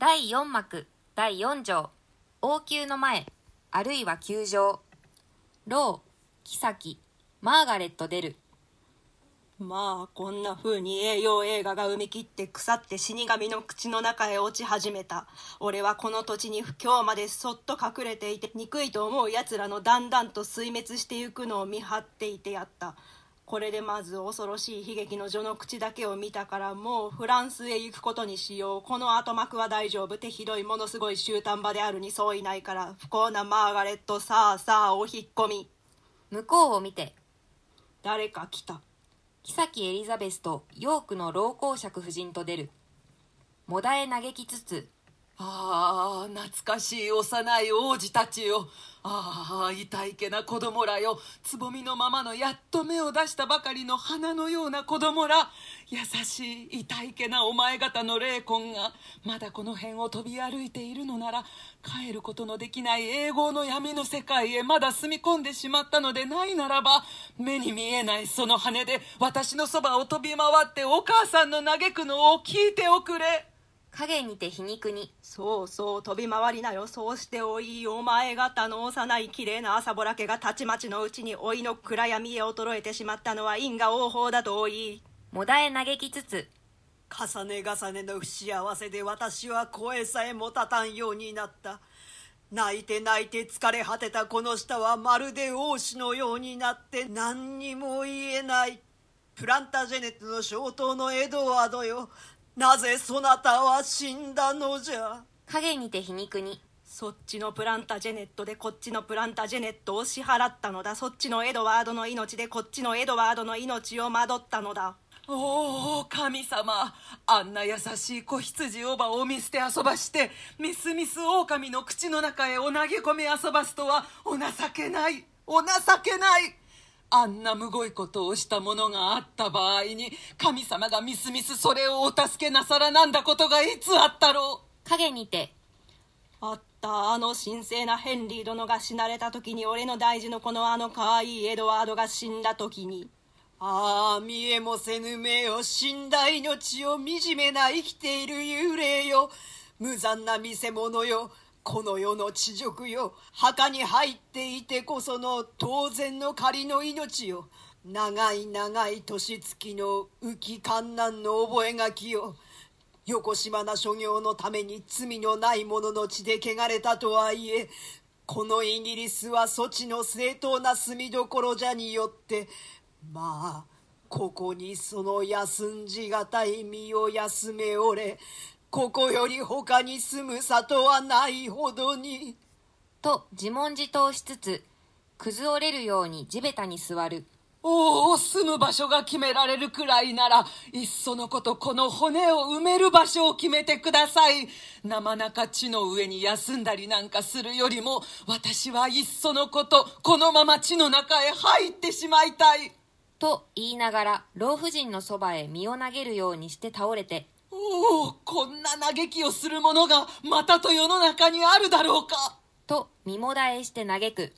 第4幕第4条。王宮の前あるいは宮上ロー妃マーガレット出る。まあこんな風に栄養映画が埋め切って腐って死神の口の中へ落ち始めた。俺はこの土地に不況までそっと隠れていて憎いと思う奴らのだんだんと衰滅してゆくのを見張っていてやった。これでまず恐ろしい悲劇の序の口だけを見たからもうフランスへ行くことにしよう。この後幕は大丈夫。手ひどいものすごい終端場であるにそういないから不幸なマーガレット。さあさあお引っ込み。向こうを見て誰か来た。妃エリザベスとヨークの老公爵夫人と出る。もだえ嘆きつつああ懐かしい幼い王子たちよ。ああ痛いけな子供らよ。つぼみのままのやっと芽を出したばかりの花のような子供ら。優しい痛いけなお前方の霊魂がまだこの辺を飛び歩いているのなら帰ることのできない永劫の闇の世界へまだ住み込んでしまったのでないならば目に見えないその羽で私のそばを飛び回ってお母さんの嘆くのを聞いておくれ。影にて皮肉に。そうそう飛び回りなよ。そうしておいお前方の幼い綺麗な朝ぼら家がたちまちのうちに老いの暗闇へ衰えてしまったのは因果応報だとおい。もだえ嘆きつつ重ね重ねの不幸せで私は声さえも立たんようになった。泣いて泣いて疲れ果てたこの舌はまるで王子のようになって何にも言えない。プランタジェネットの消灯のエドワードよなぜそなたは死んだのじゃ？影にて皮肉に。そっちのプランタジェネットでこっちのプランタジェネットを支払ったのだ。そっちのエドワードの命でこっちのエドワードの命を惑ったのだ。おお神様。あんな優しい子羊おばを見捨て遊ばしてミスミス狼の口の中へお投げ込み遊ばすとはお情けない。お情けないあんなむごいことをしたものがあった場合に神様がみすみすそれをお助けなさらなんだことがいつあったろう？影にて。あったあの神聖なヘンリー殿が死なれた時に俺の大事のこのあの可愛いエドワードが死んだ時に。ああ見えもせぬ目よ死んだ命を惨めな生きている幽霊よ。無残な見せ物よこの世の地辱よ墓に入っていてこその当然の仮の命よ。長い長い年月の浮き観難の覚書よ。横島な所業のために罪のない者の血で汚れたとはいえこのイギリスは措置の正当な住みどころじゃによってまあここにその休んじがたい身を休めおれここより他に住む里はないほどに。と自問自答しつつ崩れるように地べたに座る。おお住む場所が決められるくらいならいっそのことこの骨を埋める場所を決めてください。生中地の上に休んだりなんかするよりも私はいっそのことこのまま地の中へ入ってしまいたい。と言いながら老婦人のそばへ身を投げるようにして倒れておおこんな嘆きをする者がまたと世の中にあるだろうか。と身もだえして嘆く。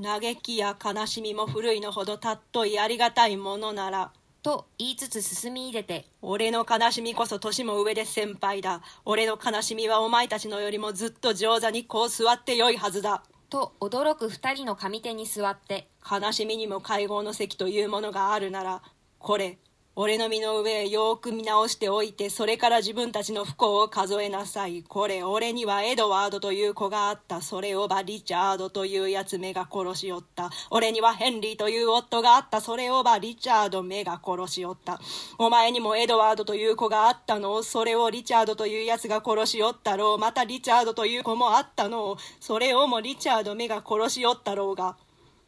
嘆きや悲しみも古いのほどたっといありがたいものなら。と言いつつ進み入れて。俺の悲しみこそ年も上で先輩だ。俺の悲しみはお前たちのよりもずっと上座にこう座ってよいはずだ。と驚く二人の上手に座って。悲しみにも会合の席というものがあるならこれ俺の身の上へよく見直しておいてそれから自分たちの不幸を数えなさい。これ俺にはエドワードという子があった。それをばリチャードというやつ目が殺しおった。俺にはヘンリーという夫があった。それをばリチャード目が殺しおった。お前にもエドワードという子があったの？それをリチャードというやつが殺しおったろう？またリチャードという子もあったの？それをもリチャード目が殺しおったろうが。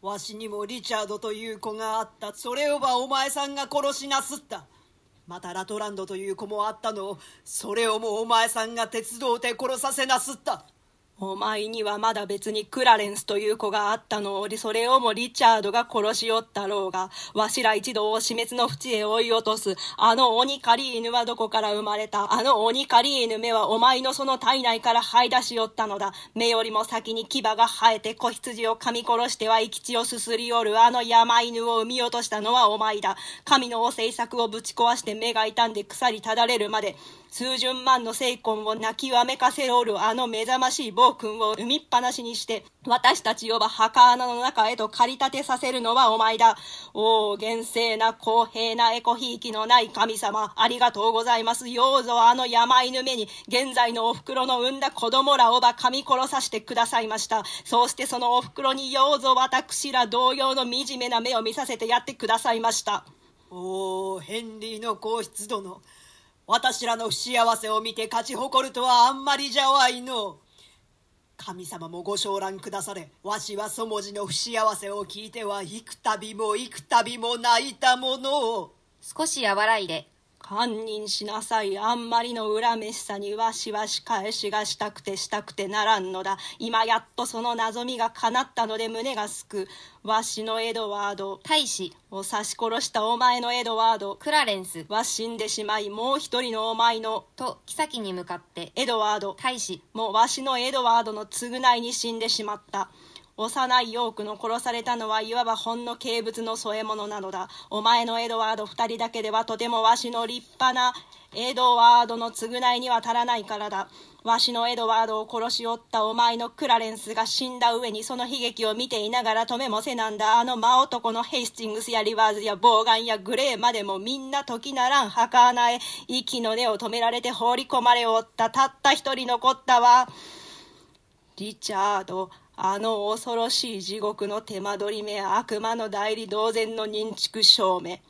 わしにもリチャードという子があった。それをばお前さんが殺しなすった。またラトランドという子もあったのそれをもお前さんが鉄道で殺させなすった。お前にはまだ別にクラレンスという子があったのをそれをもリチャードが殺しおったろうがわしら一同を死滅の淵へ追い落とす。あの鬼狩り犬はどこから生まれた？あの鬼狩り犬目はお前のその体内から這い出しおったのだ。目よりも先に牙が生えて子羊を噛み殺しては生き血をすすりおる。あの山犬を産み落としたのはお前だ。神のお政策をぶち壊して目が傷んで腐りただれるまで。数十万の精魂を泣きわめかせおるあの目覚ましい暴君を産みっぱなしにして、私たちをば墓穴の中へと駆り立てさせるのはお前だ。おお、厳正な公平なエコひいきのない神様、ありがとうございます。ようぞあの山犬目に、現在のお袋の産んだ子供らをば噛み殺させてくださいました。そうしてそのお袋にようぞ私ら同様の惨めな目を見させてやってくださいました。おお、ヘンリーの皇室殿。私らの不幸せを見て勝ち誇るとはあんまりじゃわいの。神様もご承覧くだされわしはそもじの不幸せを聞いては幾度も幾度も泣いたものを少し和らいで堪忍しなさい。あんまりの恨めしさにわしは仕返しがしたくてしたくてならんのだ。今やっとその望みが叶ったので胸がすく。わしのエドワード。大使を刺し殺したお前のエドワード。クラレンス。は死んでしまいもう一人のお前の。と妃に向かって。エドワード。大使。もうわしのエドワードの償いに死んでしまった幼いヨークの殺されたのはいわばほんの軽物の添え物なのだ。お前のエドワード二人だけではとてもわしの立派なエドワードの償いには足らないからだ。わしのエドワードを殺しおったお前のクラレンスが死んだ上にその悲劇を見ていながら止めもせなんだ。あの真男のヘイスティングスやリバーズやボーガンやグレーまでもみんな時ならん墓穴へ息の根を止められて放り込まれおったたった一人残ったわ。リチャードあの恐ろしい地獄の手間取り目悪魔の代理同然の認築証明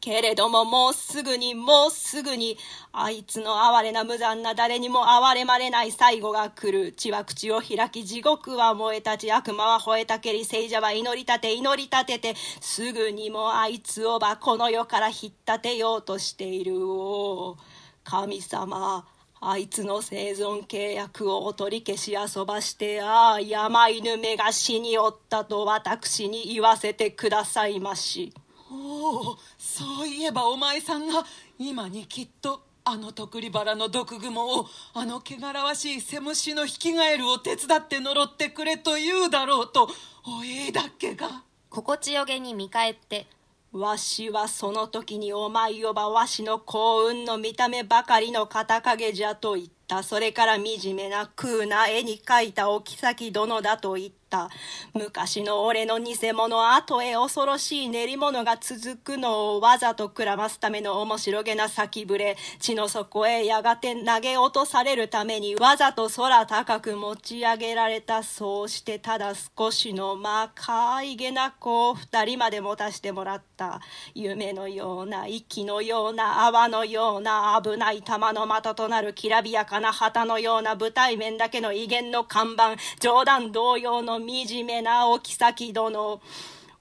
けれどももうすぐにもうすぐにあいつの哀れな無残な誰にも哀れまれない最後が来る。血は口を開き地獄は燃え立ち悪魔は吠えたけり聖者は祈り立て祈り立ててすぐにもあいつをばこの世から引っ立てようとしている。お神様。あいつの生存契約をお取り消し遊ばしてああ山犬めが死におったと私に言わせてくださいまし。おおそういえばお前さんが今にきっとあの徳利原の毒雲をあの汚らわしいセムシのヒキガエルを手伝って呪ってくれと言うだろうとおいだっけが。心地よげに見返ってわしはその時にお前をばわしの幸運の見た目ばかりの片影じゃと言った。それから惨めな空な絵に描いたお妃殿だと言った。った。昔の俺の偽物後へ恐ろしい練り物が続くのをわざとくらますための面白げな先ぶれ地の底へやがて投げ落とされるためにわざと空高く持ち上げられたそうしてただ少しのまかいげな子を二人まで持たしてもらった夢のような息のような泡のような危ない玉の的となるきらびやかな旗のような舞台面だけの威厳の看板冗談同様の惨めなお妃殿。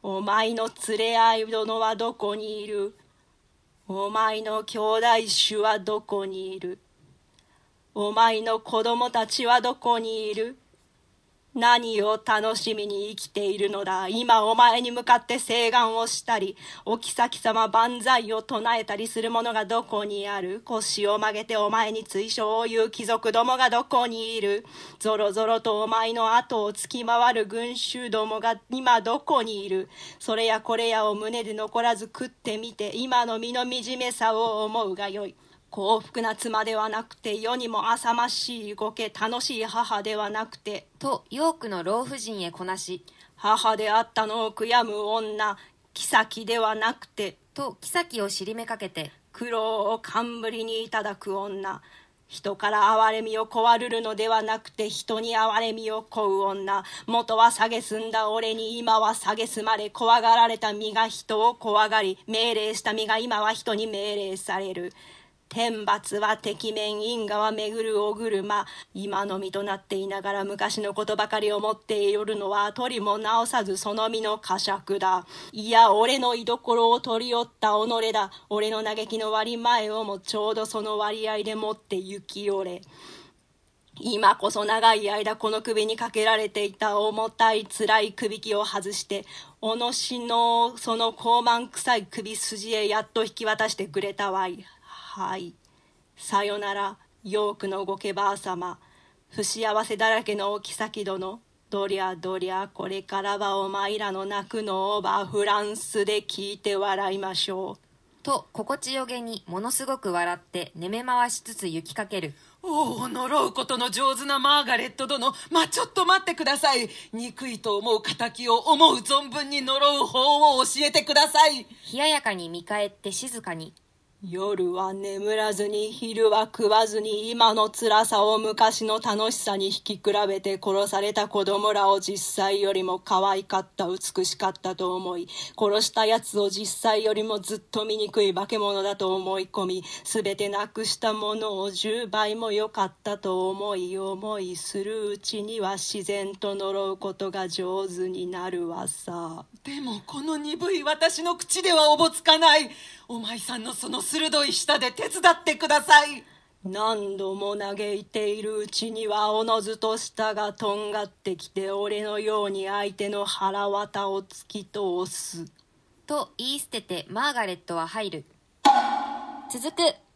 お前の連れ合い殿はどこにいる？お前の兄弟種はどこにいる？お前の子供たちはどこにいる？何を楽しみに生きているのだ？今お前に向かって請願をしたりお妃様万歳を唱えたりする者がどこにある？腰を曲げてお前に追奨を言う貴族どもがどこにいる？ぞろぞろとお前の後をつき回る群衆どもが今どこにいる？それやこれやを胸で残らず食ってみて今の身の惨めさを思うがよい。幸福な妻ではなくて世にも浅ましいご家楽しい母ではなくてとヨークの老婦人へこなし母であったのを悔やむ女妃ではなくてと妃を尻目かけて苦労を冠にいただく女人から憐れみをこわるるのではなくて人に憐れみをこう女元は蔑んだ俺に今は蔑まれ怖がられた身が人を怖がり命令した身が今は人に命令される天罰は敵面因果は巡るお車。今の身となっていながら昔のことばかり思っているのは取りも直さずその身の呵責だ。いや俺の居所を取り寄った己だ。俺の嘆きの割前をもちょうどその割合でもって行き寄れ。今こそ長い間この首にかけられていた重たい辛い首輝を外しておのしのその高慢臭い首筋へやっと引き渡してくれたわい。はい。さよなら、ヨークのごけばあ様。不幸せだらけのお妃殿。どりゃどりゃ、これからはお前らの泣くのをばフランスで聞いて笑いましょう。と心地よげにものすごく笑って寝め回しつつ行きかけるおお呪うことの上手なマーガレット殿まあちょっと待ってください憎いと思う敵を思う存分に呪う法を教えてください冷ややかに見返って静かに夜は眠らずに昼は食わずに今の辛さを昔の楽しさに引き比べて殺された子供らを実際よりも可愛かった美しかったと思い殺したやつを実際よりもずっと醜い化け物だと思い込み全てなくしたものを10倍も良かったと思い思いするうちには自然と呪うことが上手になるわさ。でもこの鈍い私の口ではおぼつかない。お前さんのその鋭い舌で手伝ってください。何度も嘆いているうちにはおのずと舌がとんがってきて俺のように相手の腹渡を突き通す。と言い捨ててマーガレットは入る。続く